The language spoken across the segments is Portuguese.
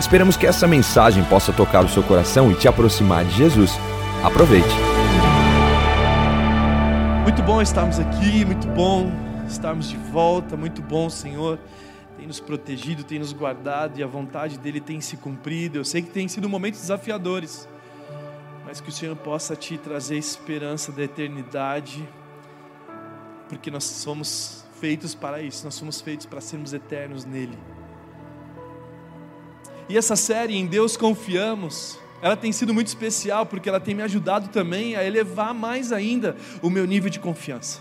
Esperamos que essa mensagem possa tocar o seu coração e te aproximar de Jesus. Aproveite. Muito bom estarmos aqui, muito bom estarmos de volta, muito bom, Senhor. Tem nos protegido, tem nos guardado e a vontade dele tem se cumprido. Eu sei que tem sido momentos desafiadores, mas que o Senhor possa te trazer esperança da eternidade, porque nós somos feitos para isso, nós somos feitos para sermos eternos nele. E essa série, Em Deus Confiamos, ela tem sido muito especial porque ela tem me ajudado também a elevar mais ainda o meu nível de confiança.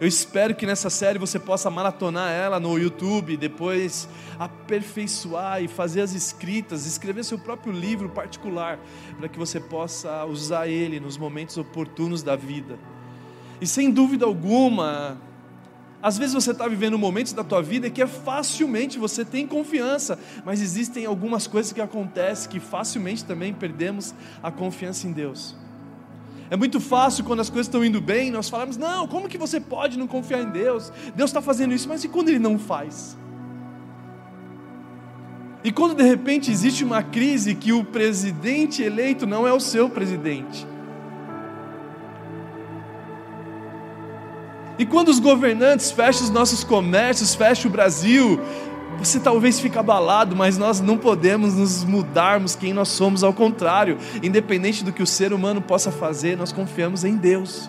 Eu espero que nessa série você possa maratonar ela no YouTube, depois aperfeiçoar e fazer as escritas, escrever seu próprio livro particular, para que você possa usar ele nos momentos oportunos da vida. E sem dúvida alguma, às vezes você está vivendo momentos da tua vida que é facilmente você tem confiança, mas existem algumas coisas que acontecem que facilmente também perdemos a confiança em Deus. É muito fácil quando as coisas estão indo bem, nós falamos: não, como que você pode não confiar em Deus? Deus está fazendo isso, mas e quando Ele não faz? E quando de repente existe uma crise que o presidente eleito não é o seu presidente? E quando os governantes fecham os nossos comércios, fecham o Brasil, você talvez fique abalado, mas nós não podemos nos mudarmos quem nós somos, ao contrário, independente do que o ser humano possa fazer, nós confiamos em Deus.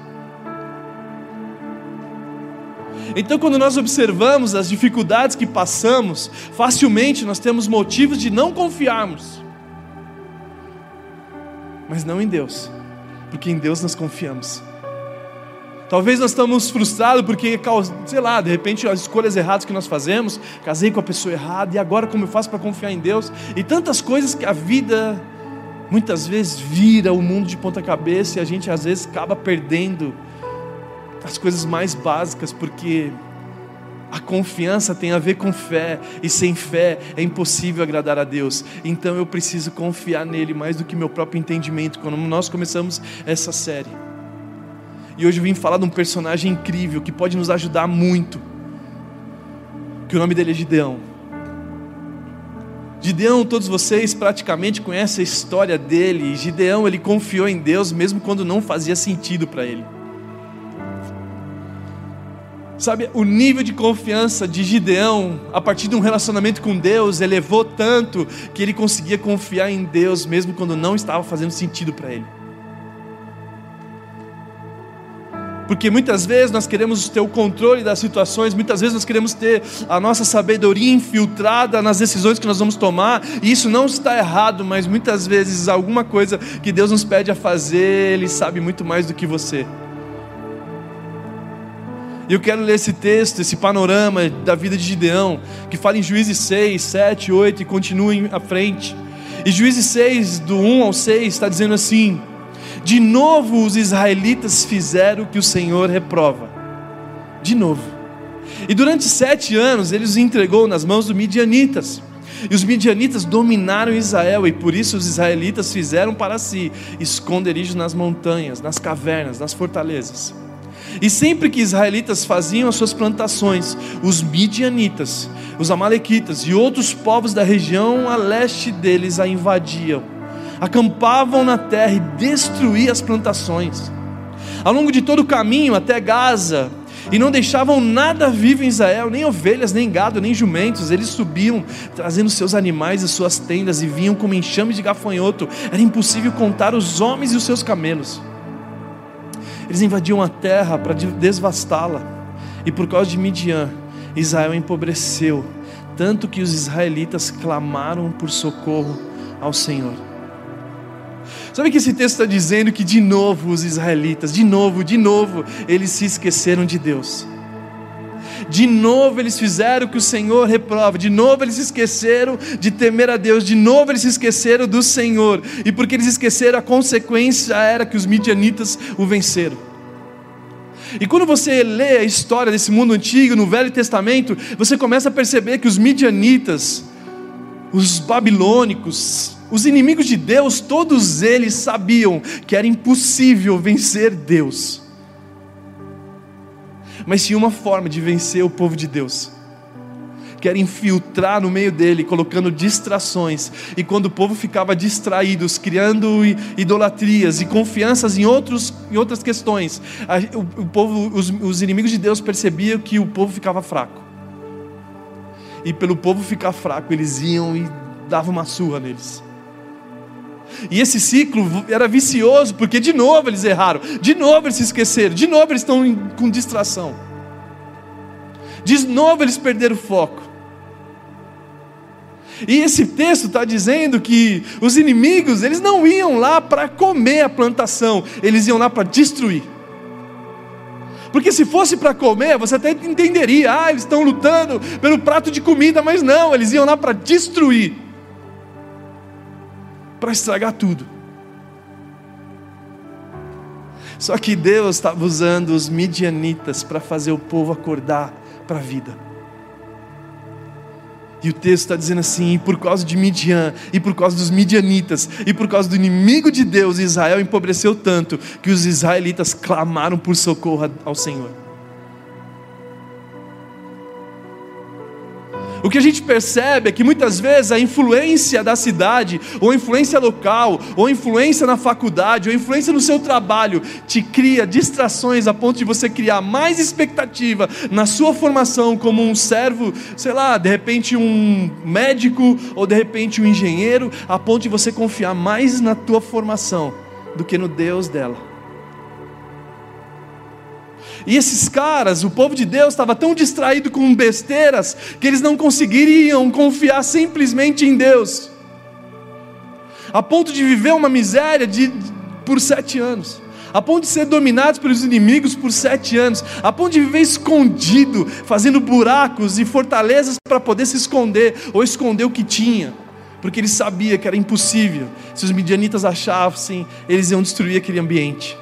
Então, quando nós observamos as dificuldades que passamos, facilmente nós temos motivos de não confiarmos, mas não em Deus, porque em Deus nós confiamos. Talvez nós estamos frustrados porque, sei lá, de repente as escolhas erradas que nós fazemos, casei com a pessoa errada e agora como eu faço para confiar em Deus? E tantas coisas que a vida muitas vezes vira o mundo de ponta cabeça e a gente às vezes acaba perdendo as coisas mais básicas porque a confiança tem a ver com fé, e sem fé é impossível agradar a Deus. Então eu preciso confiar nele mais do que meu próprio entendimento. Quando nós começamos essa série, e hoje eu vim falar de um personagem incrível que pode nos ajudar muito. Que o nome dele é Gideão. Gideão, todos vocês praticamente conhecem a história dele. Gideão, ele confiou em Deus mesmo quando não fazia sentido para ele. Sabe, o nível de confiança de Gideão, a partir de um relacionamento com Deus, elevou tanto que ele conseguia confiar em Deus mesmo quando não estava fazendo sentido para ele. Porque muitas vezes nós queremos ter o controle das situações, muitas vezes nós queremos ter a nossa sabedoria infiltrada nas decisões que nós vamos tomar, e isso não está errado, mas muitas vezes alguma coisa que Deus nos pede a fazer, Ele sabe muito mais do que você. E eu quero ler esse texto, esse panorama da vida de Gideão, que fala em Juízes 6, 7, 8 e continua à frente. E Juízes 6, do 1 ao 6, está dizendo assim: de novo os israelitas fizeram o que o Senhor reprova. De novo. E durante sete anos ele os entregou nas mãos dos midianitas. E os midianitas dominaram Israel, e por isso os israelitas fizeram para si esconderijos nas montanhas, nas cavernas, nas fortalezas. E sempre que israelitas faziam as suas plantações, os midianitas, os amalequitas e outros povos da região a leste deles a invadiam acampavam na terra e destruíam as plantações. Ao longo de todo o caminho até Gaza, e não deixavam nada vivo em Israel, nem ovelhas, nem gado, nem jumentos. Eles subiam, trazendo seus animais e suas tendas, e vinham como enxames de gafanhoto. Era impossível contar os homens e os seus camelos. Eles invadiam a terra para devastá-la, e por causa de Midian, Israel empobreceu, tanto que os israelitas clamaram por socorro ao Senhor. Sabe que esse texto está dizendo que de novo os israelitas, de novo, de novo, eles se esqueceram de Deus. De novo eles fizeram o que o Senhor reprova, de novo eles se esqueceram de temer a Deus, de novo eles se esqueceram do Senhor, e porque eles esqueceram, a consequência era que os midianitas o venceram. E quando você lê a história desse mundo antigo, no Velho Testamento, você começa a perceber que os midianitas, os babilônicos, os inimigos de Deus, todos eles sabiam que era impossível vencer Deus. Mas tinha uma forma de vencer o povo de Deus que era infiltrar no meio dele, colocando distrações. E quando o povo ficava distraído, criando idolatrias e confianças em, outros, em outras questões, o, povo, os, os inimigos de Deus percebiam que o povo ficava fraco. E pelo povo ficar fraco, eles iam e davam uma surra neles. E esse ciclo era vicioso, porque de novo eles erraram, de novo eles se esqueceram, de novo eles estão com distração. De novo eles perderam o foco. E esse texto está dizendo que os inimigos, eles não iam lá para comer a plantação, eles iam lá para destruir. Porque se fosse para comer, você até entenderia, ah, eles estão lutando pelo prato de comida, mas não, eles iam lá para destruir, para estragar tudo. Só que Deus estava usando os midianitas para fazer o povo acordar para a vida. E o texto está dizendo assim: e por causa de Midian, e por causa dos midianitas, e por causa do inimigo de Deus, Israel empobreceu tanto que os israelitas clamaram por socorro ao Senhor. O que a gente percebe é que muitas vezes a influência da cidade, ou a influência local, ou a influência na faculdade, ou a influência no seu trabalho, te cria distrações a ponto de você criar mais expectativa na sua formação como um servo, sei lá, de repente um médico, ou de repente um engenheiro, a ponto de você confiar mais na tua formação do que no Deus dela. E esses caras, o povo de Deus, estava tão distraído com besteiras que eles não conseguiriam confiar simplesmente em Deus, a ponto de viver uma miséria de, por sete anos, a ponto de ser dominados pelos inimigos por sete anos, a ponto de viver escondido, fazendo buracos e fortalezas para poder se esconder ou esconder o que tinha, porque ele sabia que era impossível. Se os midianitas achassem, eles iam destruir aquele ambiente.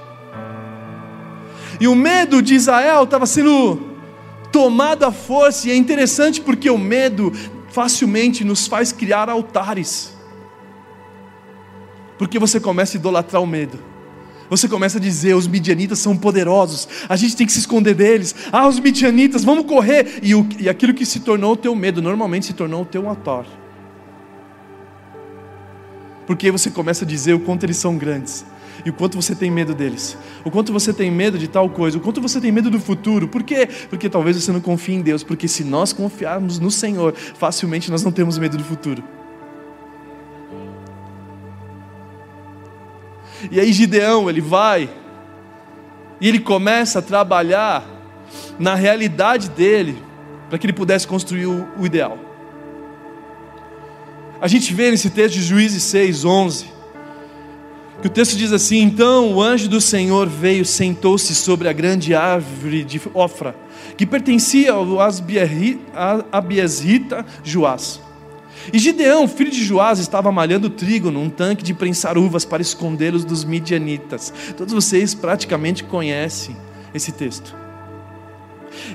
E o medo de Israel estava sendo tomado à força, e é interessante porque o medo facilmente nos faz criar altares. Porque você começa a idolatrar o medo. Você começa a dizer: os midianitas são poderosos, a gente tem que se esconder deles. Ah, os midianitas, vamos correr. E, o, e aquilo que se tornou o teu medo, normalmente se tornou o teu altar. Porque você começa a dizer o quanto eles são grandes e o quanto você tem medo deles, o quanto você tem medo de tal coisa, o quanto você tem medo do futuro. Por quê? Porque talvez você não confie em Deus, porque se nós confiarmos no Senhor, facilmente nós não temos medo do futuro. E aí Gideão, ele vai e ele começa a trabalhar na realidade dele, para que ele pudesse construir o, ideal. A gente vê nesse texto de Juízes 6, 11, que o texto diz assim: Então o anjo do Senhor veio, sentou-se sobre a grande árvore de Ofra, que pertencia ao Abiesrita Joás. E Gideão, filho de Joás, estava malhando trigo num tanque de prensar uvas para escondê-los dos midianitas. Todos vocês praticamente conhecem esse texto.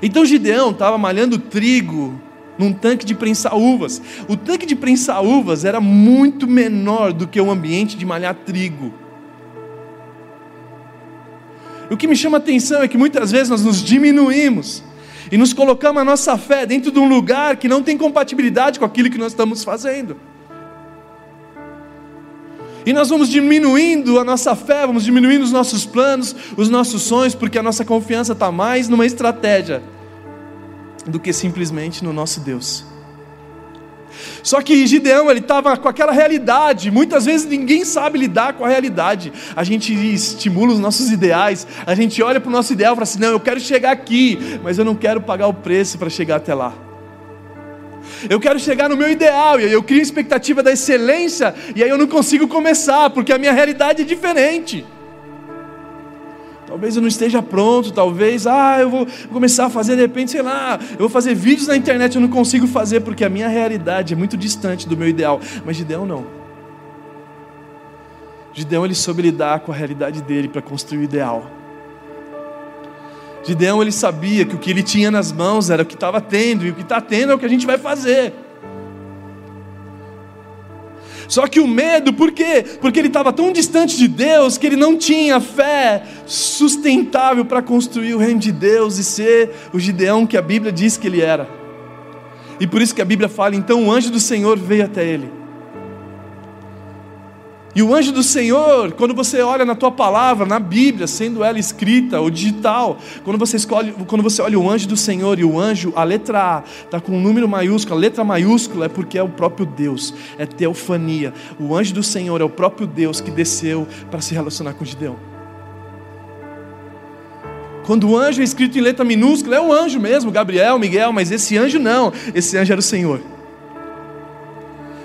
Então Gideão estava malhando trigo num tanque de prensar uvas. O tanque de prensar uvas era muito menor do que o ambiente de malhar trigo. O que me chama a atenção é que muitas vezes nós nos diminuímos e nos colocamos a nossa fé dentro de um lugar que não tem compatibilidade com aquilo que nós estamos fazendo. E nós vamos diminuindo a nossa fé, vamos diminuindo os nossos planos, os nossos sonhos, porque a nossa confiança está mais numa estratégia do que simplesmente no nosso Deus. Só que Gideão, ele estava com aquela realidade. Muitas vezes ninguém sabe lidar com a realidade. A gente estimula os nossos ideais, a gente olha para o nosso ideal e fala assim: não, eu quero chegar aqui, mas eu não quero pagar o preço para chegar até lá. Eu quero chegar no meu ideal, e aí eu crio expectativa da excelência, e aí eu não consigo começar, porque a minha realidade é diferente. Talvez eu não esteja pronto, talvez, ah, eu vou começar a fazer de repente, sei lá, eu vou fazer vídeos na internet, eu não consigo fazer porque a minha realidade é muito distante do meu ideal. Mas Gideão não. Gideão ele soube lidar com a realidade dele para construir o ideal. Gideão ele sabia que o que ele tinha nas mãos era o que estava tendo, e o que está tendo é o que a gente vai fazer. Só que o medo, por quê? Porque ele estava tão distante de Deus que ele não tinha fé sustentável para construir o reino de Deus e ser o Gideão que a Bíblia diz que ele era. E por isso que a Bíblia fala: então o anjo do Senhor veio até ele. E o anjo do Senhor, quando você olha na tua palavra, na Bíblia, sendo ela escrita ou digital, quando você escolhe, quando você olha o anjo do Senhor e o anjo, a letra A está com um número maiúsculo, a letra maiúscula é porque é o próprio Deus, é teofania. O anjo do Senhor é o próprio Deus que desceu para se relacionar com Gideão. Quando o anjo é escrito em letra minúscula, é o anjo mesmo, Gabriel, Miguel, mas esse anjo não, esse anjo era o Senhor.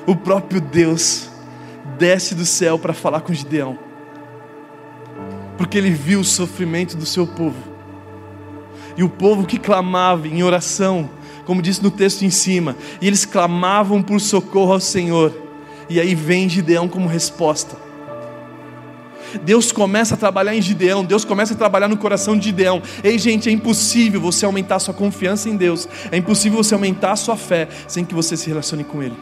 O próprio Deus desce do céu para falar com Gideão, porque ele viu o sofrimento do seu povo, e o povo que clamava em oração, como diz no texto em cima, e eles clamavam por socorro ao Senhor, e aí vem Gideão como resposta. Deus começa a trabalhar em Gideão, Deus começa a trabalhar no coração de Gideão. Ei, gente, é impossível você aumentar sua confiança em Deus, é impossível você aumentar sua fé sem que você se relacione com Ele.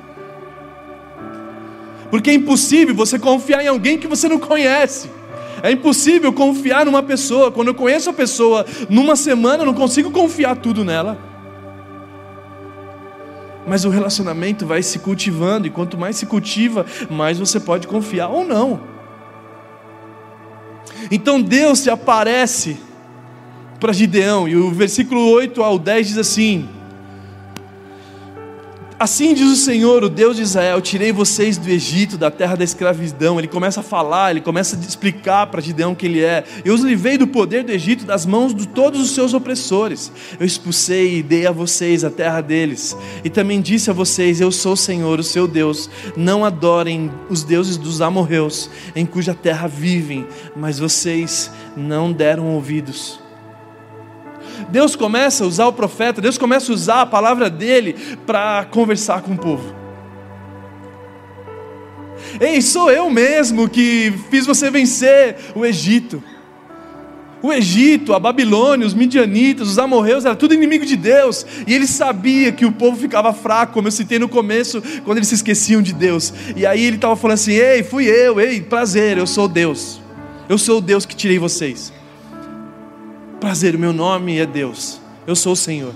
Porque é impossível você confiar em alguém que você não conhece. É impossível confiar numa pessoa. Quando eu conheço a pessoa numa semana, eu não consigo confiar tudo nela. Mas o relacionamento vai se cultivando, e quanto mais se cultiva, mais você pode confiar ou não. Então Deus se aparece para Gideão, e o versículo 8 ao 10 diz assim: Assim diz o Senhor, o Deus de Israel: tirei vocês do Egito, da terra da escravidão. Ele começa a falar, ele começa a explicar para Gideão quem ele é. Eu os livrei do poder do Egito, das mãos de todos os seus opressores. Eu expulsei e dei a vocês a terra deles. E também disse a vocês: Eu sou o Senhor, o seu Deus. Não adorem os deuses dos amorreus, em cuja terra vivem, mas vocês não deram ouvidos. Deus começa a usar o profeta, Deus começa a usar a palavra dele para conversar com o povo. Ei, sou eu mesmo que fiz você vencer o Egito. O Egito, a Babilônia, os midianitas, os amorreus, era tudo inimigo de Deus. E ele sabia que o povo ficava fraco, como eu citei no começo, quando eles se esqueciam de Deus. E aí ele estava falando assim: Ei, fui eu, ei, prazer, eu sou Deus. Eu sou o Deus que tirei vocês. Prazer, meu nome é Deus, eu sou o Senhor.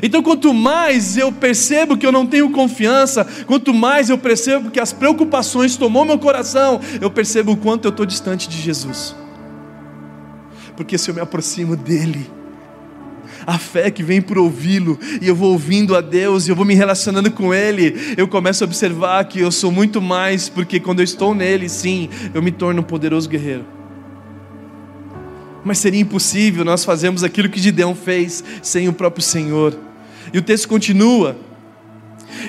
Então, quanto mais eu percebo que eu não tenho confiança, quanto mais eu percebo que as preocupações tomou meu coração, eu percebo o quanto eu estou distante de Jesus. Porque se eu me aproximo dEle, a fé que vem por ouvi-lo, e eu vou ouvindo a Deus, e eu vou me relacionando com Ele, eu começo a observar que eu sou muito mais, porque quando eu estou nele, sim, eu me torno um poderoso guerreiro mas seria impossível nós fazermos aquilo que Gideão fez sem o próprio Senhor. E o texto continua.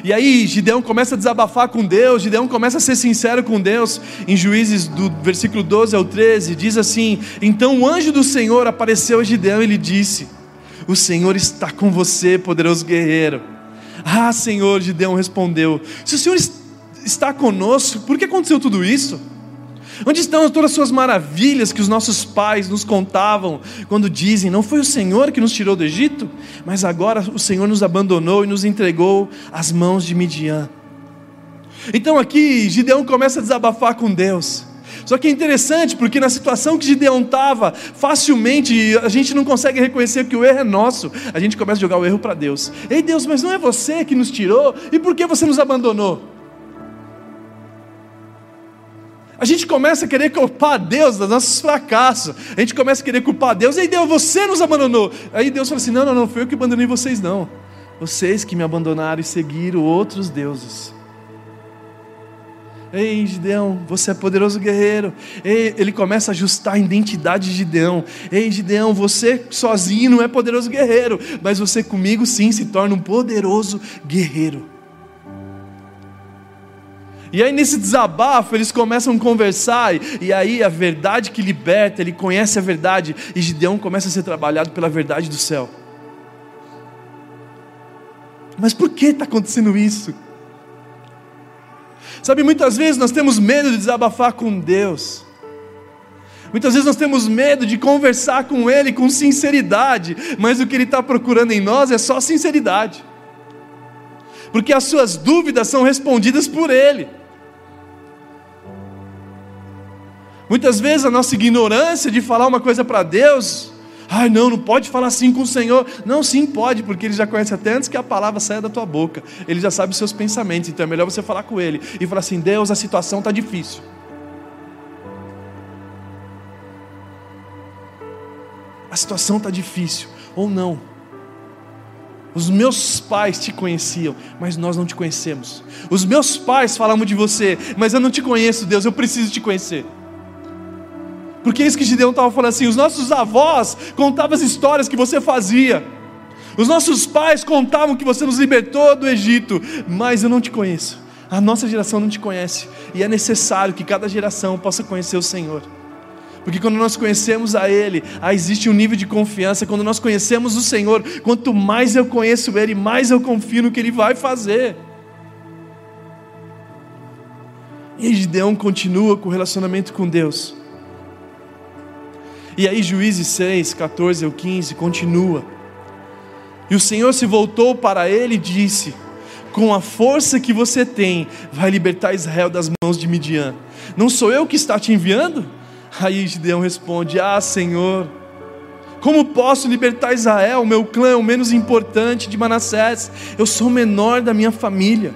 E aí Gideão começa a desabafar com Deus, Gideão começa a ser sincero com Deus. Em Juízes do versículo 12 ao 13 diz assim: "Então o anjo do Senhor apareceu a Gideão e lhe disse: O Senhor está com você, poderoso guerreiro." Ah, Senhor, Gideão respondeu: "Se o Senhor está conosco, por que aconteceu tudo isso?" Onde estão todas as suas maravilhas que os nossos pais nos contavam quando dizem: Não foi o Senhor que nos tirou do Egito, mas agora o Senhor nos abandonou e nos entregou às mãos de Midian. Então aqui Gideão começa a desabafar com Deus. Só que é interessante porque na situação que Gideão estava, facilmente a gente não consegue reconhecer que o erro é nosso. A gente começa a jogar o erro para Deus. Ei Deus, mas não é você que nos tirou? E por que você nos abandonou? A gente começa a querer culpar Deus dos nossos fracassos. A gente começa a querer culpar Deus. Ei, Deus, você nos abandonou. Aí Deus fala assim: Não, não, não, foi eu que abandonei vocês, não. Vocês que me abandonaram e seguiram outros deuses. Ei, Gideão, você é poderoso guerreiro. Ei, ele começa a ajustar a identidade de Gideão. Ei, Gideão, você sozinho não é poderoso guerreiro, mas você comigo sim se torna um poderoso guerreiro. E aí nesse desabafo eles começam a conversar, e aí a verdade que liberta, ele conhece a verdade, e Gideão começa a ser trabalhado pela verdade do céu. Mas por que está acontecendo isso? Sabe, muitas vezes nós temos medo de desabafar com Deus. Muitas vezes nós temos medo de conversar com Ele com sinceridade, mas o que Ele está procurando em nós é só sinceridade, porque as suas dúvidas são respondidas por Ele. Muitas vezes a nossa ignorância de falar uma coisa para Deus, ai não, não pode falar assim com o Senhor. Não, sim pode, porque Ele já conhece até antes que a palavra saia da tua boca. Ele já sabe os seus pensamentos, então é melhor você falar com Ele e falar assim: Deus, a situação está difícil. A situação está difícil, ou não. Os meus pais te conheciam, mas nós não te conhecemos. Os meus pais falavam de você, mas eu não te conheço, Deus, eu preciso te conhecer. Porque é isso que Gideão estava falando assim: os nossos avós contavam as histórias que você fazia, os nossos pais contavam que você nos libertou do Egito, mas eu não te conheço. A nossa geração não te conhece, e é necessário que cada geração possa conhecer o Senhor. Porque quando nós conhecemos a Ele, ah, existe um nível de confiança. Quando nós conhecemos o Senhor, quanto mais eu conheço Ele, mais eu confio no que Ele vai fazer. E Gideão continua com o relacionamento com Deus. E aí, Juízes 6, 14 ao 15, continua. E o Senhor se voltou para ele e disse: Com a força que você tem, vai libertar Israel das mãos de Midian. Não sou eu que está te enviando? Aí Gideão responde: Ah, Senhor, como posso libertar Israel? Meu clã é o menos importante de Manassés, eu sou o menor da minha família.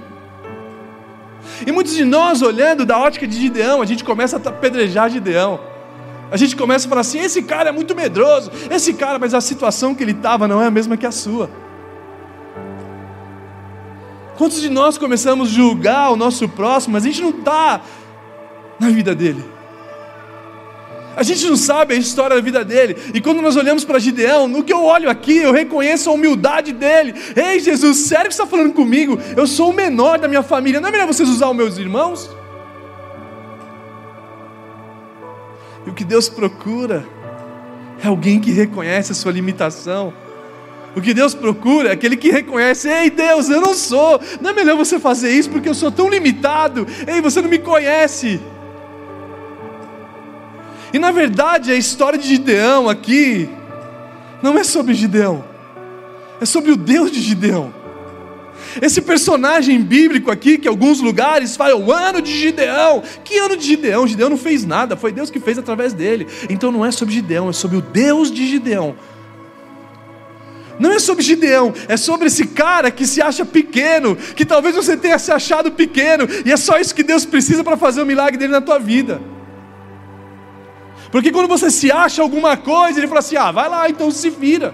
E muitos de nós, olhando da ótica de Gideão, a gente começa a apedrejar Gideão. A gente começa a falar assim: esse cara é muito medroso, esse cara, mas a situação que ele estava não é a mesma que a sua. Quantos de nós começamos a julgar o nosso próximo, mas a gente não está na vida dele? A gente não sabe a história da vida dele. E quando nós olhamos para Gideão, no que eu olho aqui, eu reconheço a humildade dele. Ei, Jesus, sério que você está falando comigo? Eu sou o menor da minha família. Não é melhor vocês usar os meus irmãos? E o que Deus procura é alguém que reconhece a sua limitação. O que Deus procura é aquele que reconhece: Ei, Deus, eu não sou. Não é melhor você fazer isso porque eu sou tão limitado. Ei, você não me conhece. E na verdade, a história de Gideão aqui não é sobre Gideão, é sobre o Deus de Gideão. Esse personagem bíblico aqui, que alguns lugares fala o ano de Gideão. Que ano de Gideão? Gideão não fez nada, foi Deus que fez através dele. Então não é sobre Gideão, é sobre o Deus de Gideão. Não é sobre Gideão, é sobre esse cara que se acha pequeno, que talvez você tenha se achado pequeno, e é só isso que Deus precisa para fazer o milagre dele na tua vida. Porque quando você se acha alguma coisa, ele fala assim: ah, vai lá, então se vira.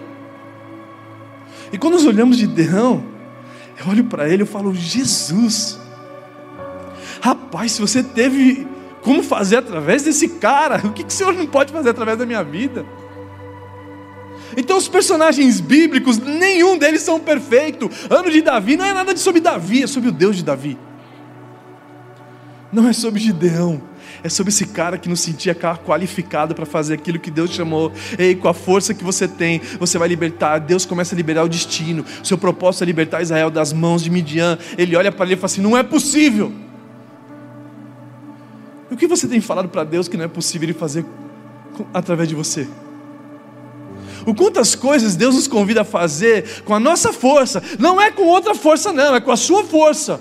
E quando nós olhamos Gideão, eu olho para ele e falo: Jesus, rapaz, se você teve como fazer através desse cara, o que, que o Senhor não pode fazer através da minha vida? Então, os personagens bíblicos, nenhum deles são perfeito. Ano de Davi não é nada de sobre Davi, é sobre o Deus de Davi. Não é sobre Gideão é sobre esse cara que não sentia qualificado para fazer aquilo que Deus chamou. Ei, com a força que você tem, você vai libertar. Deus começa a liberar o destino. Seu propósito é libertar Israel das mãos de Midian. Ele olha para ele e fala assim: não é possível. E o que você tem falado para Deus que não é possível Ele fazer através de você? O quantas coisas Deus nos convida a fazer com a nossa força, não é com outra força, não, é com a sua força.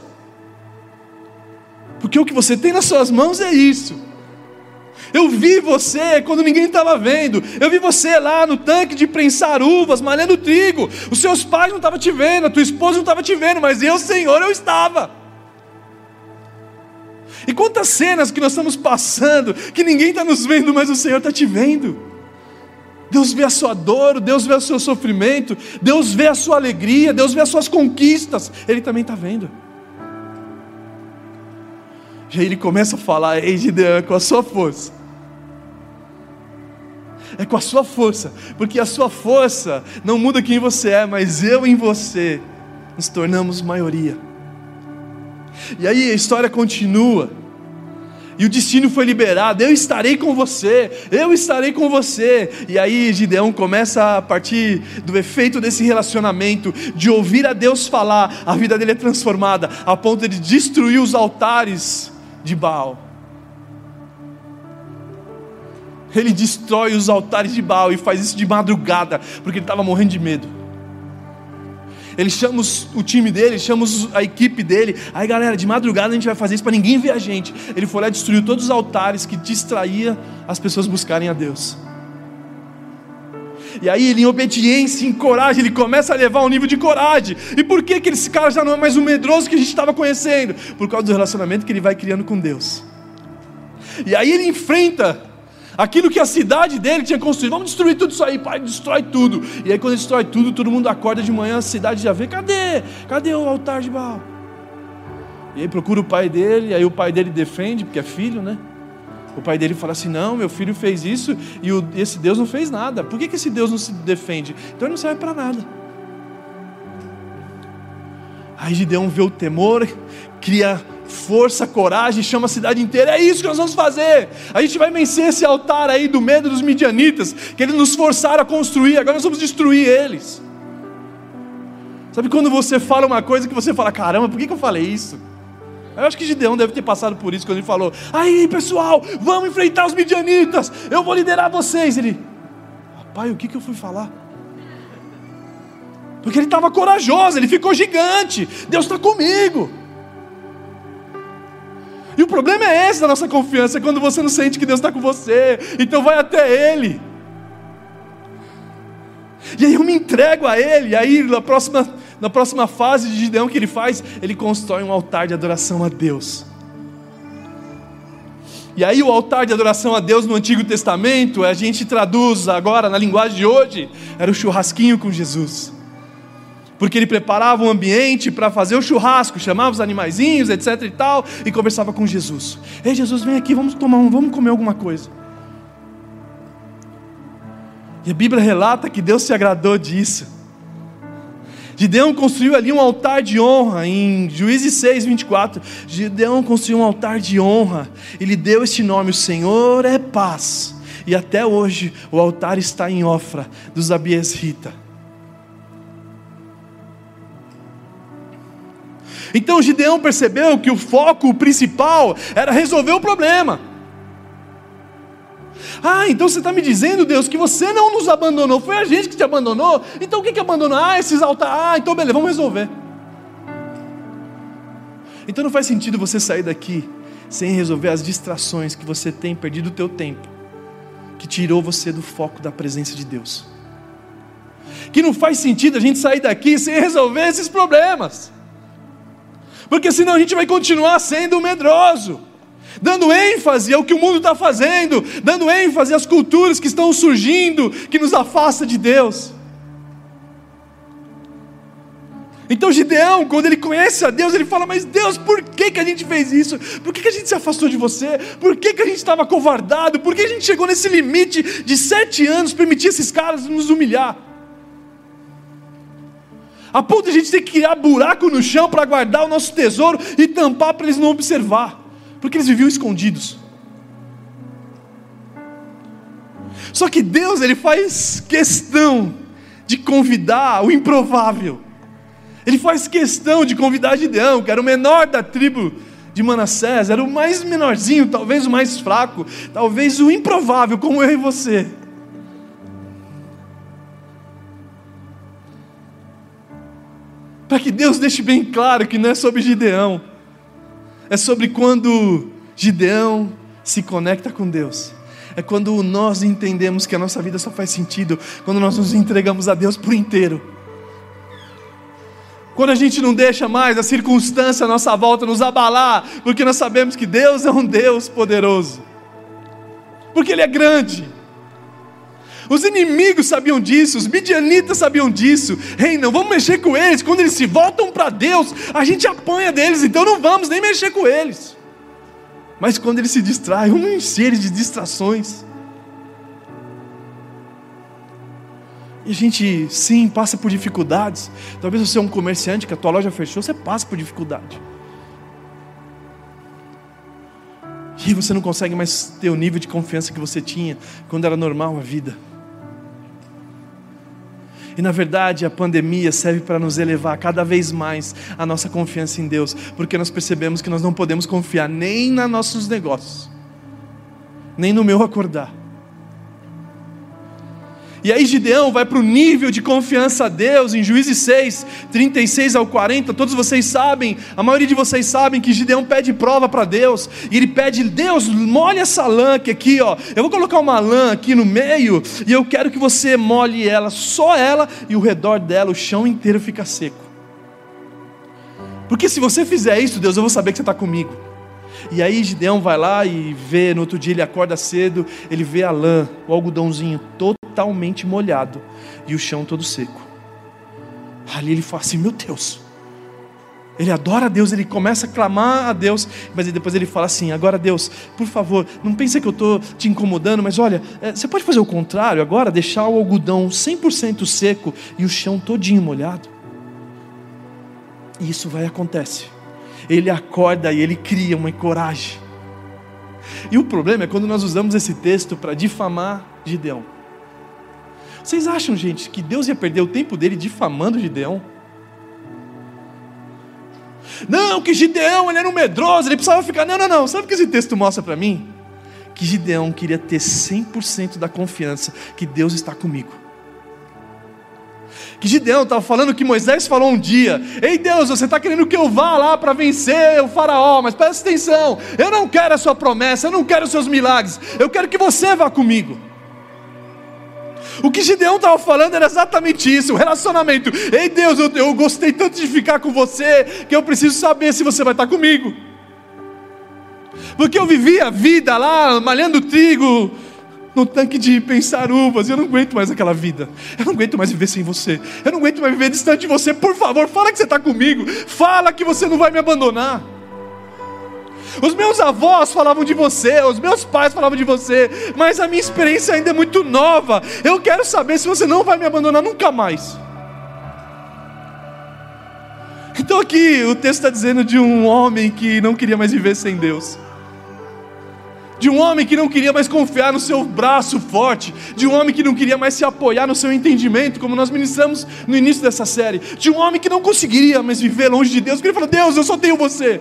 Porque o que você tem nas suas mãos é isso. Eu vi você quando ninguém estava vendo. Eu vi você lá no tanque de prensar uvas, malhando trigo. Os seus pais não estavam te vendo, a tua esposa não estava te vendo, mas eu, Senhor, eu estava. E quantas cenas que nós estamos passando, que ninguém está nos vendo, mas o Senhor está te vendo. Deus vê a sua dor, Deus vê o seu sofrimento, Deus vê a sua alegria, Deus vê as suas conquistas, Ele também está vendo. E aí ele começa a falar: Ei, Gideão, é com a sua força. É com a sua força, porque a sua força não muda quem você é, mas eu em você nos tornamos maioria. E aí a história continua. E o destino foi liberado. Eu estarei com você. Eu estarei com você. E aí Gideão começa a partir do efeito desse relacionamento, de ouvir a Deus falar, a vida dele é transformada, a ponto de destruir os altares de Baal. Ele destrói os altares de Baal e faz isso de madrugada, porque ele estava morrendo de medo. Ele chama o time dele, chama a equipe dele. Aí, galera, de madrugada a gente vai fazer isso para ninguém ver a gente. Ele foi lá e destruiu todos os altares que distraía as pessoas buscarem a Deus. E aí ele, em obediência, em coragem, ele começa a levar um nível de coragem. E por que, que esse cara já não é mais o medroso que a gente estava conhecendo? Por causa do relacionamento que ele vai criando com Deus. E aí ele enfrenta aquilo que a cidade dele tinha construído. Vamos destruir tudo isso aí, pai, destrói tudo. E aí, quando ele destrói tudo, todo mundo acorda de manhã, a cidade já vê: cadê? Cadê o altar de Baal? E aí procura o pai dele, aí o pai dele defende, porque é filho, né? O pai dele fala assim: não, meu filho fez isso e esse Deus não fez nada. Por que, que esse Deus não se defende? Então ele não serve para nada. Aí Gideão vê o temor, cria força, coragem, chama a cidade inteira. É isso que nós vamos fazer. A gente vai vencer esse altar aí do medo dos midianitas, que eles nos forçaram a construir, agora nós vamos destruir eles. Sabe quando você fala uma coisa que você fala, caramba, por que, que eu falei isso? Eu acho que Gideão deve ter passado por isso quando ele falou: Aí pessoal, vamos enfrentar os midianitas, eu vou liderar vocês. Ele, pai, o que, que eu fui falar? Porque ele estava corajoso, ele ficou gigante. Deus está comigo. E o problema é esse da nossa confiança, quando você não sente que Deus está com você, então vai até Ele. E aí eu me entrego a Ele, aí na próxima, na próxima fase de Gideão que ele faz, ele constrói um altar de adoração a Deus. E aí o altar de adoração a Deus no Antigo Testamento, a gente traduz agora na linguagem de hoje, era o churrasquinho com Jesus porque ele preparava um ambiente para fazer o churrasco, chamava os animaizinhos, etc e tal, e conversava com Jesus. Ei, Jesus, vem aqui, vamos tomar um, vamos comer alguma coisa. E a Bíblia relata que Deus se agradou disso. Gideão construiu ali um altar de honra, em Juízes 6, 24. Gideão construiu um altar de honra, ele deu este nome: O Senhor é paz. E até hoje o altar está em Ofra, dos Abiesrita. Então Gideão percebeu que o foco principal era resolver o problema. Ah, então você está me dizendo, Deus, que você não nos abandonou, foi a gente que te abandonou. Então o que que abandonou? Ah, esses altares. Ah, então beleza, vamos resolver. Então não faz sentido você sair daqui sem resolver as distrações que você tem perdido o teu tempo, que tirou você do foco da presença de Deus. Que não faz sentido a gente sair daqui sem resolver esses problemas porque senão a gente vai continuar sendo medroso, dando ênfase ao que o mundo está fazendo, dando ênfase às culturas que estão surgindo, que nos afasta de Deus. Então Gideão, quando ele conhece a Deus, ele fala: Mas Deus, por que, que a gente fez isso? Por que, que a gente se afastou de você? Por que, que a gente estava covardado? Por que a gente chegou nesse limite de sete anos, permitir esses caras nos humilhar? A ponto de a gente ter que criar buraco no chão para guardar o nosso tesouro e tampar para eles não observar, porque eles viviam escondidos. Só que Deus, ele faz questão de convidar o improvável. Ele faz questão de convidar Gideão, que era o menor da tribo de Manassés, era o mais menorzinho, talvez o mais fraco, talvez o improvável, como eu e você. Para que Deus deixe bem claro que não é sobre Gideão, é sobre quando Gideão se conecta com Deus. É quando nós entendemos que a nossa vida só faz sentido quando nós nos entregamos a Deus por inteiro. Quando a gente não deixa mais a circunstância à nossa volta nos abalar, porque nós sabemos que Deus é um Deus poderoso, porque Ele é grande, os inimigos sabiam disso, os midianitas sabiam disso. Rei, não vamos mexer com eles. Quando eles se voltam para Deus, a gente apanha deles, então não vamos nem mexer com eles. Mas quando eles se distraem, uma encher de distrações. E a gente, sim, passa por dificuldades. Talvez você é um comerciante que a tua loja fechou, você passa por dificuldade. E você não consegue mais ter o nível de confiança que você tinha quando era normal a vida. E na verdade a pandemia serve para nos elevar cada vez mais a nossa confiança em Deus, porque nós percebemos que nós não podemos confiar nem nos nossos negócios, nem no meu acordar e aí Gideão vai para o nível de confiança a Deus, em Juízes 6, 36 ao 40, todos vocês sabem, a maioria de vocês sabem que Gideão pede prova para Deus, e ele pede, Deus, molhe essa lã que aqui, ó, eu vou colocar uma lã aqui no meio, e eu quero que você molhe ela, só ela, e o redor dela, o chão inteiro fica seco. Porque se você fizer isso, Deus, eu vou saber que você está comigo. E aí Gideão vai lá e vê, no outro dia ele acorda cedo, ele vê a lã, o algodãozinho totalmente molhado e o chão todo seco. Ali ele fala assim: Meu Deus. Ele adora a Deus, ele começa a clamar a Deus, mas depois ele fala assim: Agora, Deus, por favor, não pense que eu estou te incomodando, mas olha, eh, você pode fazer o contrário agora, deixar o algodão 100% seco e o chão todinho molhado? E isso vai acontecer ele acorda e ele cria uma coragem. E o problema é quando nós usamos esse texto para difamar Gideão. Vocês acham, gente, que Deus ia perder o tempo dele difamando Gideão? Não, que Gideão ele era um medroso, ele precisava ficar. Não, não, não. Sabe o que esse texto mostra para mim? Que Gideão queria ter 100% da confiança que Deus está comigo que Gideão estava falando que Moisés falou um dia: Ei Deus, você está querendo que eu vá lá para vencer o Faraó, mas presta atenção, eu não quero a sua promessa, eu não quero os seus milagres, eu quero que você vá comigo. O que Gideão estava falando era exatamente isso, o relacionamento. Ei Deus, eu, eu gostei tanto de ficar com você que eu preciso saber se você vai estar comigo. Porque eu vivi a vida lá, malhando trigo, no tanque de pensar uvas. Eu não aguento mais aquela vida. Eu não aguento mais viver sem você. Eu não aguento mais viver distante de você. Por favor, fala que você está comigo. Fala que você não vai me abandonar. Os meus avós falavam de você, os meus pais falavam de você, mas a minha experiência ainda é muito nova. Eu quero saber se você não vai me abandonar nunca mais. Então aqui o texto está dizendo de um homem que não queria mais viver sem Deus de um homem que não queria mais confiar no seu braço forte, de um homem que não queria mais se apoiar no seu entendimento, como nós ministramos no início dessa série, de um homem que não conseguiria mais viver longe de Deus, porque ele falou: Deus, eu só tenho você.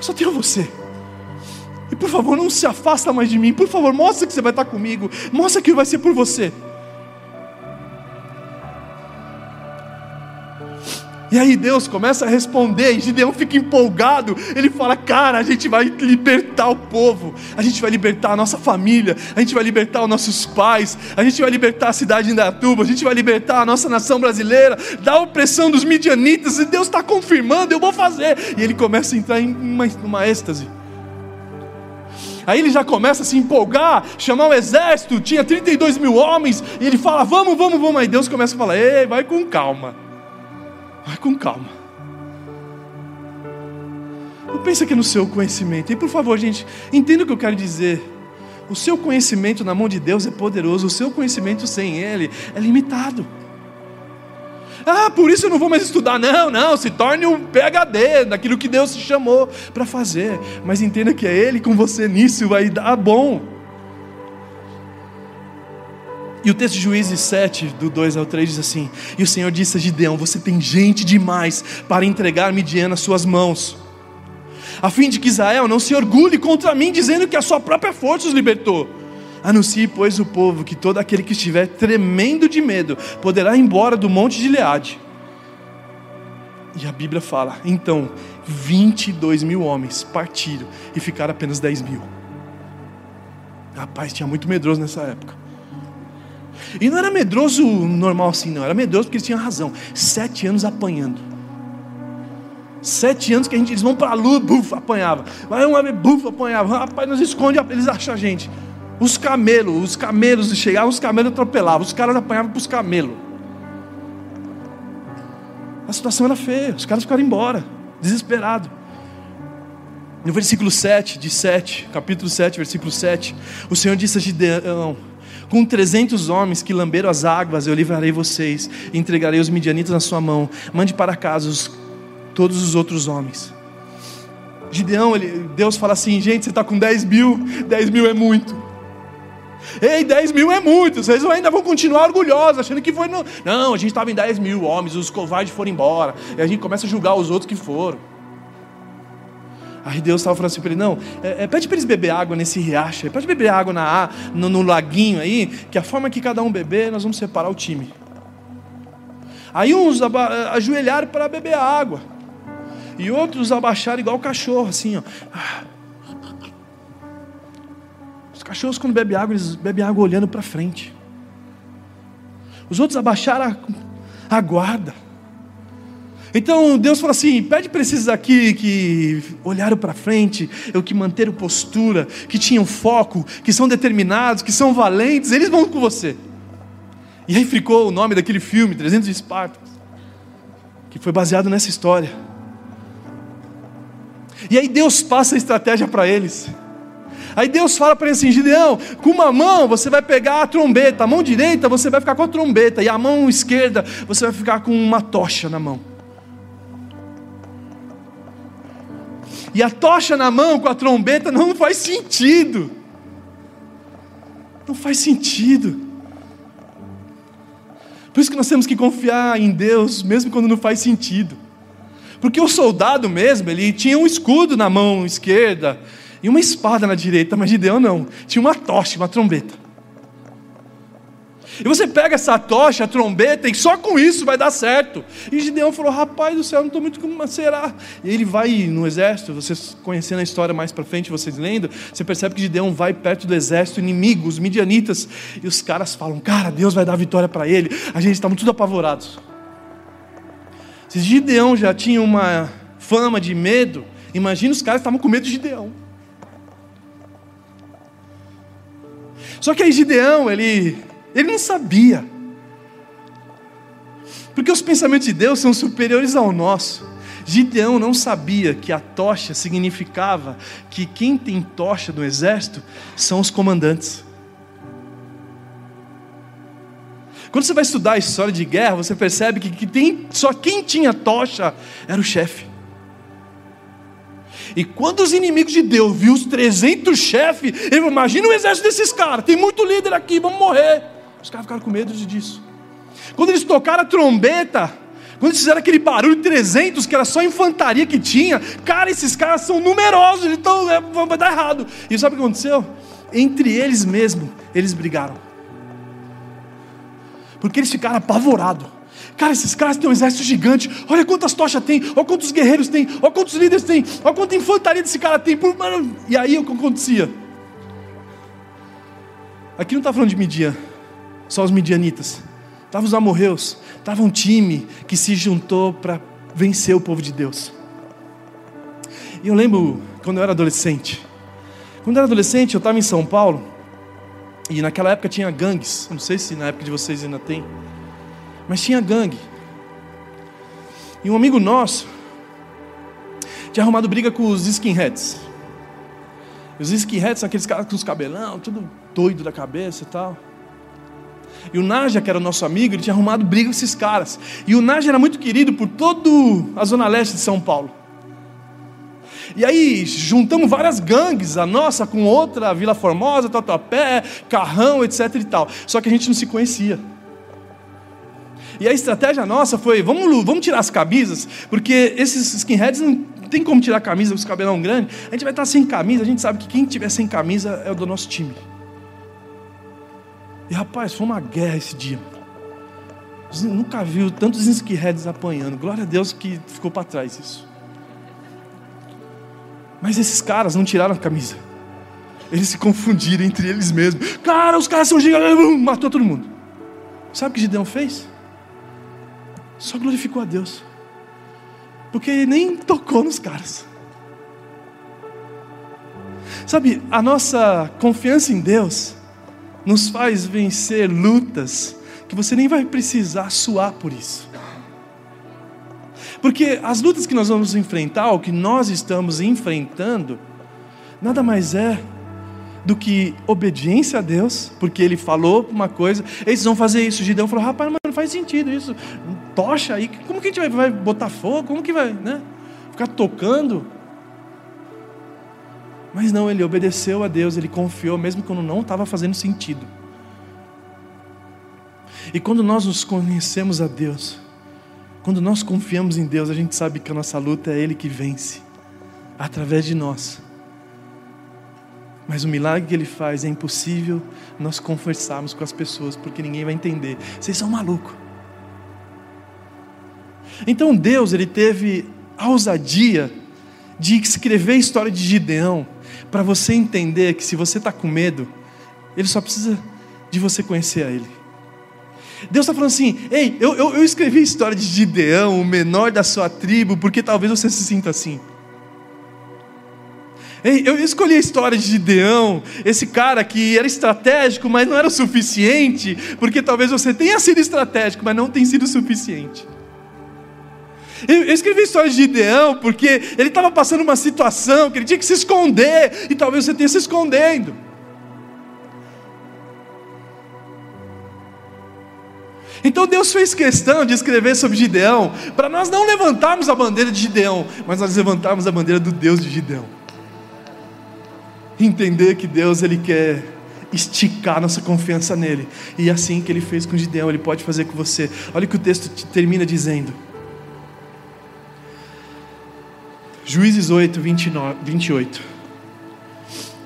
Só tenho você. E por favor, não se afasta mais de mim. Por favor, mostra que você vai estar comigo. Mostra que vai ser por você. E aí Deus começa a responder, e Gideão fica empolgado. Ele fala: Cara, a gente vai libertar o povo, a gente vai libertar a nossa família, a gente vai libertar os nossos pais, a gente vai libertar a cidade de Indatuba, a gente vai libertar a nossa nação brasileira da opressão dos midianitas. E Deus está confirmando: Eu vou fazer. E ele começa a entrar em uma, uma êxtase. Aí ele já começa a se empolgar, chamar o exército, tinha 32 mil homens, e ele fala: Vamos, vamos, vamos. Aí Deus começa a falar: Ei, vai com calma. Vai com calma. Não pensa que no seu conhecimento. E por favor, gente, entenda o que eu quero dizer. O seu conhecimento na mão de Deus é poderoso, o seu conhecimento sem Ele é limitado. Ah, por isso eu não vou mais estudar. Não, não, se torne um PHD daquilo que Deus te chamou para fazer. Mas entenda que é Ele com você nisso vai dar bom. E o texto de Juízes 7, do 2 ao 3, diz assim: E o Senhor disse a Gideão: Você tem gente demais para entregar Midian nas suas mãos, a fim de que Israel não se orgulhe contra mim, dizendo que a sua própria força os libertou. Anuncie, pois, o povo que todo aquele que estiver tremendo de medo poderá ir embora do monte de Leade. E a Bíblia fala: então 22 mil homens partiram e ficaram apenas 10 mil. Rapaz, tinha muito medroso nessa época. E não era medroso normal assim, não. Era medroso porque eles tinham razão. Sete anos apanhando. Sete anos que a gente, eles vão para a lua, buf, apanhava. Vai uma vez, buf, apanhava. Rapaz, nos esconde, eles acham a gente. Os camelos, os camelos chegavam, os camelos atropelavam. Os caras apanhavam para os camelos. A situação era feia. Os caras ficaram embora, desesperados. No versículo 7, de 7, capítulo 7, versículo 7, o Senhor disse a Gideão: com trezentos homens que lamberam as águas, eu livrarei vocês, entregarei os midianitas na sua mão. Mande para casa os, todos os outros homens. Gideão, ele, Deus fala assim: gente, você está com 10 mil, 10 mil é muito. Ei, 10 mil é muito, vocês ainda vão continuar orgulhosos, achando que foi. No... Não, a gente estava em 10 mil homens, os covardes foram embora, e a gente começa a julgar os outros que foram. Aí Deus estava falando assim para ele: não, é, é, pede para eles beber água nesse riacho, aí, pode beber água na, no, no laguinho aí, que a forma que cada um beber, nós vamos separar o time. Aí uns ajoelharam para beber água. E outros abaixaram igual cachorro, assim, ó. Os cachorros, quando bebem água, eles bebem água olhando para frente. Os outros abaixaram a, a guarda. Então Deus falou assim: pede para esses aqui que olharam para frente, eu que manteram postura, que tinham foco, que são determinados, que são valentes, eles vão com você. E aí ficou o nome daquele filme, 300 Espartas, que foi baseado nessa história. E aí Deus passa a estratégia para eles. Aí Deus fala para ele assim: Gideão, com uma mão você vai pegar a trombeta, a mão direita você vai ficar com a trombeta, e a mão esquerda você vai ficar com uma tocha na mão. E a tocha na mão com a trombeta não faz sentido. Não faz sentido. Por isso que nós temos que confiar em Deus, mesmo quando não faz sentido. Porque o soldado mesmo, ele tinha um escudo na mão esquerda e uma espada na direita, mas Gideão não, tinha uma tocha, uma trombeta. E você pega essa tocha, a trombeta, e só com isso vai dar certo. E Gideão falou: Rapaz do céu, não estou muito como será. E ele vai no exército, vocês conhecendo a história mais para frente, vocês lendo, você percebe que Gideão vai perto do exército inimigo, os midianitas, e os caras falam: Cara, Deus vai dar vitória para ele. A gente está tudo apavorados. Se Gideão já tinha uma fama de medo, imagina os caras estavam com medo de Gideão. Só que aí Gideão, ele, ele não sabia. Porque os pensamentos de Deus são superiores ao nosso. Gideão não sabia que a tocha significava que quem tem tocha no exército são os comandantes. Quando você vai estudar a história de guerra, você percebe que, tem, só quem tinha tocha era o chefe. E quando os inimigos de Deus viu os 300 chefes, ele imagina o exército desses caras, tem muito líder aqui, vamos morrer. Os caras ficaram com medo disso. Quando eles tocaram a trombeta, quando eles fizeram aquele barulho 300, que era só infantaria que tinha, cara, esses caras são numerosos, então é, vai dar errado. E sabe o que aconteceu? Entre eles mesmos, eles brigaram porque eles ficaram apavorados. Cara, esses caras têm um exército gigante. Olha quantas tochas tem, olha quantos guerreiros tem, olha quantos líderes tem, olha quanta infantaria desse cara tem. E aí o que acontecia? Aqui não está falando de Midian, só os midianitas. Estavam os amorreus, estava um time que se juntou para vencer o povo de Deus. E eu lembro quando eu era adolescente. Quando eu era adolescente, eu estava em São Paulo. E naquela época tinha gangues. Não sei se na época de vocês ainda tem. Mas tinha gangue. E um amigo nosso tinha arrumado briga com os skinheads. Os skinheads são aqueles caras com os cabelão, tudo doido da cabeça e tal. E o Naja, que era nosso amigo, ele tinha arrumado briga com esses caras. E o Naja era muito querido por toda a zona leste de São Paulo. E aí juntamos várias gangues, a nossa com outra, Vila Formosa, Tatuapé, Carrão, etc e tal. Só que a gente não se conhecia. E a estratégia nossa foi: vamos, vamos tirar as camisas, porque esses skinheads não tem como tirar a camisa com os cabelão grande. A gente vai estar sem camisa, a gente sabe que quem tiver sem camisa é o do nosso time. E rapaz, foi uma guerra esse dia. Nunca viu tantos skinheads apanhando. Glória a Deus que ficou para trás isso. Mas esses caras não tiraram a camisa. Eles se confundiram entre eles mesmos. Cara, os caras são gigantes. Matou todo mundo. Sabe o que Gideão fez? Só glorificou a Deus. Porque ele nem tocou nos caras. Sabe, a nossa confiança em Deus nos faz vencer lutas que você nem vai precisar suar por isso. Porque as lutas que nós vamos enfrentar, o que nós estamos enfrentando, nada mais é do que obediência a Deus, porque Ele falou uma coisa, eles vão fazer isso. Gideão falou: rapaz, mas não faz sentido isso. Tocha aí, como que a gente vai, vai botar fogo? Como que vai, né? Ficar tocando. Mas não, ele obedeceu a Deus, ele confiou, mesmo quando não estava fazendo sentido. E quando nós nos conhecemos a Deus, quando nós confiamos em Deus, a gente sabe que a nossa luta é Ele que vence, através de nós. Mas o milagre que Ele faz é impossível nós conversarmos com as pessoas, porque ninguém vai entender. Vocês são malucos. Então Deus, Ele teve a ousadia de escrever a história de Gideão, para você entender que se você está com medo, Ele só precisa de você conhecer a Ele. Deus está falando assim: ei, eu, eu, eu escrevi a história de Gideão, o menor da sua tribo, porque talvez você se sinta assim. Ei, eu escolhi a história de Gideão, esse cara que era estratégico, mas não era o suficiente, porque talvez você tenha sido estratégico, mas não tenha sido o suficiente. Eu escrevi a história de Gideão porque ele estava passando uma situação que ele tinha que se esconder, e talvez você tenha se escondendo. Então Deus fez questão de escrever sobre Gideão, para nós não levantarmos a bandeira de Gideão, mas nós levantarmos a bandeira do Deus de Gideão. Entender que Deus ele quer esticar nossa confiança nele, e é assim que ele fez com Gideão, ele pode fazer com você. Olha o que o texto termina dizendo. Juízes 8, 29, 28.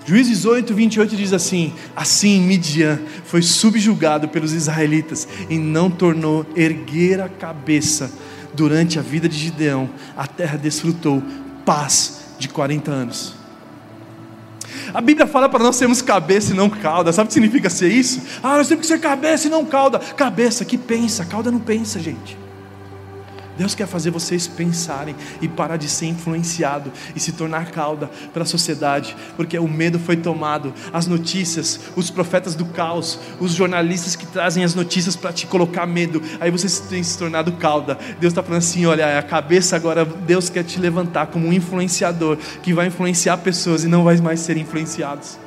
Juízes 8, 28 diz assim: Assim Midian foi subjugado pelos israelitas e não tornou erguer a cabeça durante a vida de Gideão. A terra desfrutou paz de 40 anos. A Bíblia fala para nós sermos cabeça e não cauda. Sabe o que significa ser isso? Ah, nós temos que ser cabeça e não cauda. Cabeça que pensa, cauda não pensa, gente. Deus quer fazer vocês pensarem e parar de ser influenciado e se tornar cauda pela sociedade, porque o medo foi tomado, as notícias, os profetas do caos, os jornalistas que trazem as notícias para te colocar medo, aí você tem se tornado cauda. Deus está falando assim: olha, é a cabeça agora, Deus quer te levantar como um influenciador que vai influenciar pessoas e não vai mais ser influenciados.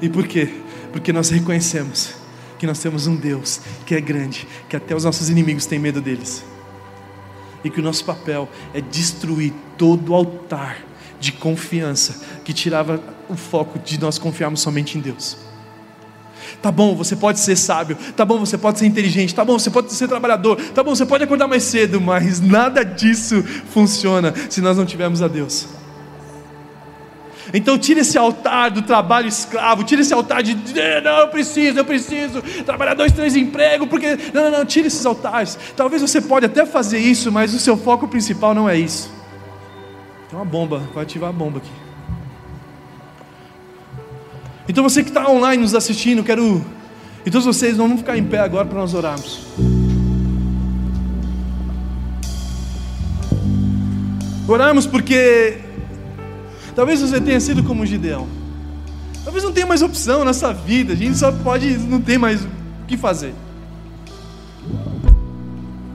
E por quê? Porque nós reconhecemos que nós temos um Deus que é grande, que até os nossos inimigos têm medo deles. E que o nosso papel é destruir todo altar de confiança que tirava o foco de nós confiarmos somente em Deus. Tá bom, você pode ser sábio, tá bom, você pode ser inteligente, tá bom, você pode ser trabalhador, tá bom, você pode acordar mais cedo, mas nada disso funciona se nós não tivermos a Deus. Então tira esse altar do trabalho escravo, tira esse altar de não, eu preciso, eu preciso trabalhar dois, três empregos, porque não, não, não, tira esses altares. Talvez você pode até fazer isso, mas o seu foco principal não é isso. Tem uma bomba, vai ativar a bomba aqui. Então você que está online nos assistindo, quero. E todos vocês vamos ficar em pé agora para nós orarmos. Oramos porque Talvez você tenha sido como Gideão. Talvez não tenha mais opção nessa vida. A gente só pode, não tem mais o que fazer.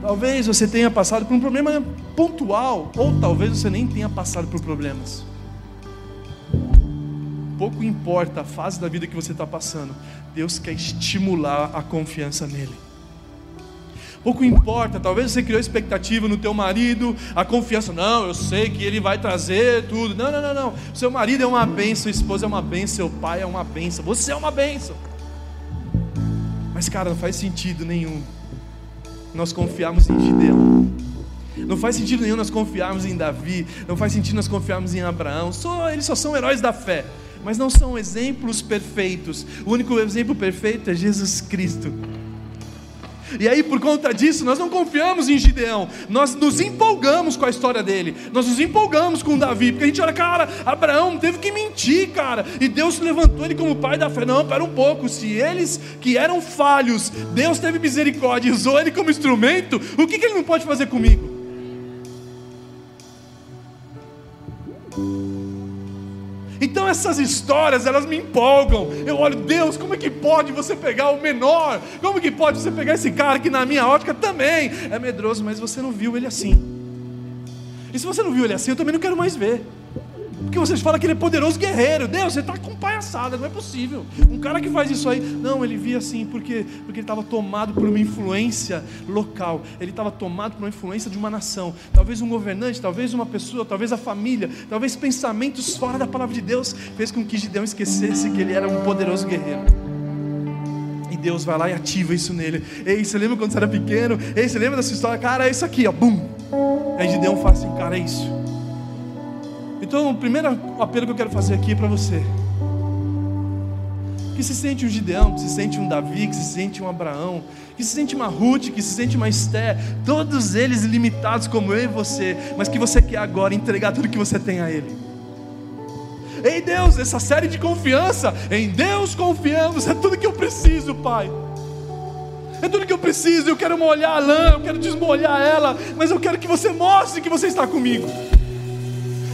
Talvez você tenha passado por um problema pontual, ou talvez você nem tenha passado por problemas. Pouco importa a fase da vida que você está passando, Deus quer estimular a confiança nele. Pouco importa, talvez você criou expectativa no teu marido, a confiança, não, eu sei que ele vai trazer tudo. Não, não, não, não. Seu marido é uma benção, sua esposa é uma benção, seu pai é uma benção, você é uma benção. Mas, cara, não faz sentido nenhum nós confiarmos em Gideão. Não faz sentido nenhum nós confiarmos em Davi, não faz sentido nós confiarmos em Abraão. Só, eles só são heróis da fé, mas não são exemplos perfeitos. O único exemplo perfeito é Jesus Cristo. E aí, por conta disso, nós não confiamos em Gideão, nós nos empolgamos com a história dele, nós nos empolgamos com Davi, porque a gente olha, cara, Abraão teve que mentir, cara, e Deus levantou ele como pai da fé. Não, pera um pouco, se eles que eram falhos, Deus teve misericórdia e usou ele como instrumento, o que, que ele não pode fazer comigo? Então essas histórias, elas me empolgam. Eu olho, Deus, como é que pode você pegar o menor? Como que pode você pegar esse cara que na minha ótica também é medroso, mas você não viu ele assim. E se você não viu ele assim, eu também não quero mais ver. Porque vocês falam que ele é poderoso guerreiro. Deus, você está com palhaçada, não é possível. Um cara que faz isso aí. Não, ele via assim, porque, porque ele estava tomado por uma influência local. Ele estava tomado por uma influência de uma nação. Talvez um governante, talvez uma pessoa, talvez a família, talvez pensamentos fora da palavra de Deus, fez com que Gideão esquecesse que ele era um poderoso guerreiro. E Deus vai lá e ativa isso nele. Ei, você lembra quando você era pequeno? Ei, você lembra dessa história? Cara, é isso aqui, ó. Bum! Aí Gideão fala assim, cara, é isso. Então, o primeiro apelo que eu quero fazer aqui é para você. Que se sente um Gideão, que se sente um Davi, que se sente um Abraão, que se sente uma Ruth, que se sente uma Esté, todos eles limitados como eu e você, mas que você quer agora entregar tudo que você tem a Ele. Ei Deus, essa série de confiança, em Deus confiamos, é tudo que eu preciso, Pai. É tudo que eu preciso, eu quero molhar a lã, eu quero desmolhar ela, mas eu quero que você mostre que você está comigo.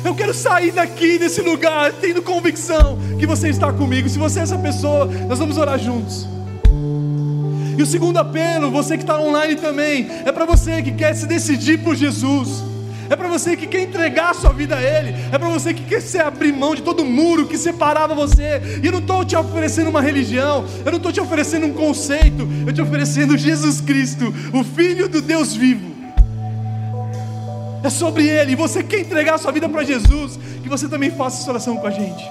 Eu quero sair daqui desse lugar tendo convicção que você está comigo. Se você é essa pessoa, nós vamos orar juntos. E o segundo apelo, você que está online também, é para você que quer se decidir por Jesus. É para você que quer entregar a sua vida a Ele. É para você que quer se abrir mão de todo muro que separava você. E eu não estou te oferecendo uma religião. Eu não estou te oferecendo um conceito. Eu estou te oferecendo Jesus Cristo, o Filho do Deus vivo é sobre Ele. Você quer entregar a sua vida para Jesus, que você também faça essa oração com a gente.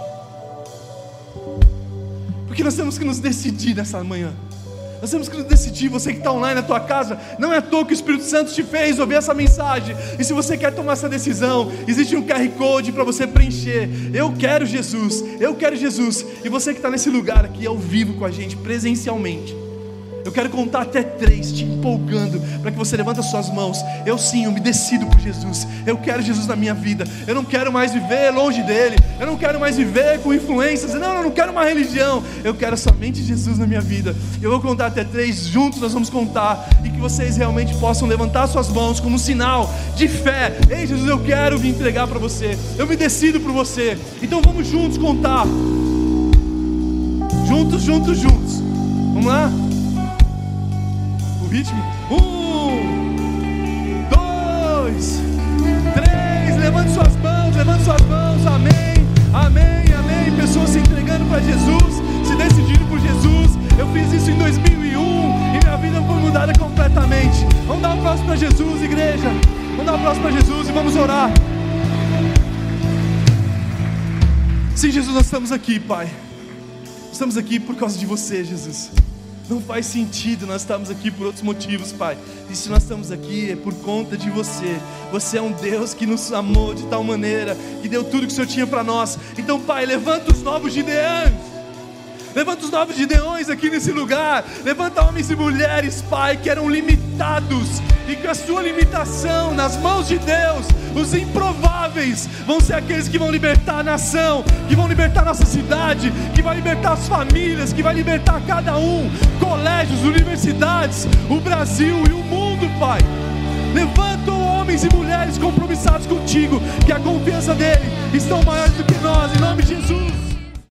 Porque nós temos que nos decidir nessa manhã. Nós temos que nos decidir, você que está online na tua casa, não é à toa que o Espírito Santo te fez ouvir essa mensagem. E se você quer tomar essa decisão, existe um QR Code para você preencher. Eu quero Jesus, eu quero Jesus. E você que está nesse lugar aqui ao vivo com a gente, presencialmente. Eu quero contar até três, te empolgando, para que você levante as suas mãos. Eu sim, eu me decido por Jesus. Eu quero Jesus na minha vida. Eu não quero mais viver longe dele. Eu não quero mais viver com influências. Não, eu não quero uma religião. Eu quero somente Jesus na minha vida. Eu vou contar até três, juntos nós vamos contar. E que vocês realmente possam levantar suas mãos como um sinal de fé. Ei, Jesus, eu quero me entregar para você. Eu me decido por você. Então vamos juntos contar. Juntos, juntos, juntos. Vamos lá? Ritmo. Um, dois, três. Levante suas mãos, levante suas mãos. Amém, amém, amém. Pessoas se entregando para Jesus, se decidindo por Jesus. Eu fiz isso em 2001 e minha vida foi mudada completamente. Vamos dar um aplauso para Jesus, igreja. Vamos dar um aplauso para Jesus e vamos orar. Sim, Jesus, nós estamos aqui, Pai. Estamos aqui por causa de você, Jesus. Não faz sentido nós estamos aqui por outros motivos, Pai. E se nós estamos aqui é por conta de você. Você é um Deus que nos amou de tal maneira, que deu tudo que o Senhor tinha para nós. Então, Pai, levanta os novos gideões. Levanta os novos gideões aqui nesse lugar. Levanta homens e mulheres, Pai, que eram limitados. E com a sua limitação nas mãos de Deus, os improváveis vão ser aqueles que vão libertar a nação, que vão libertar nossa cidade, que vai libertar as famílias, que vai libertar cada um, colégios, universidades, o Brasil e o mundo, Pai. Levanta homens e mulheres compromissados contigo, que a confiança dele estão maior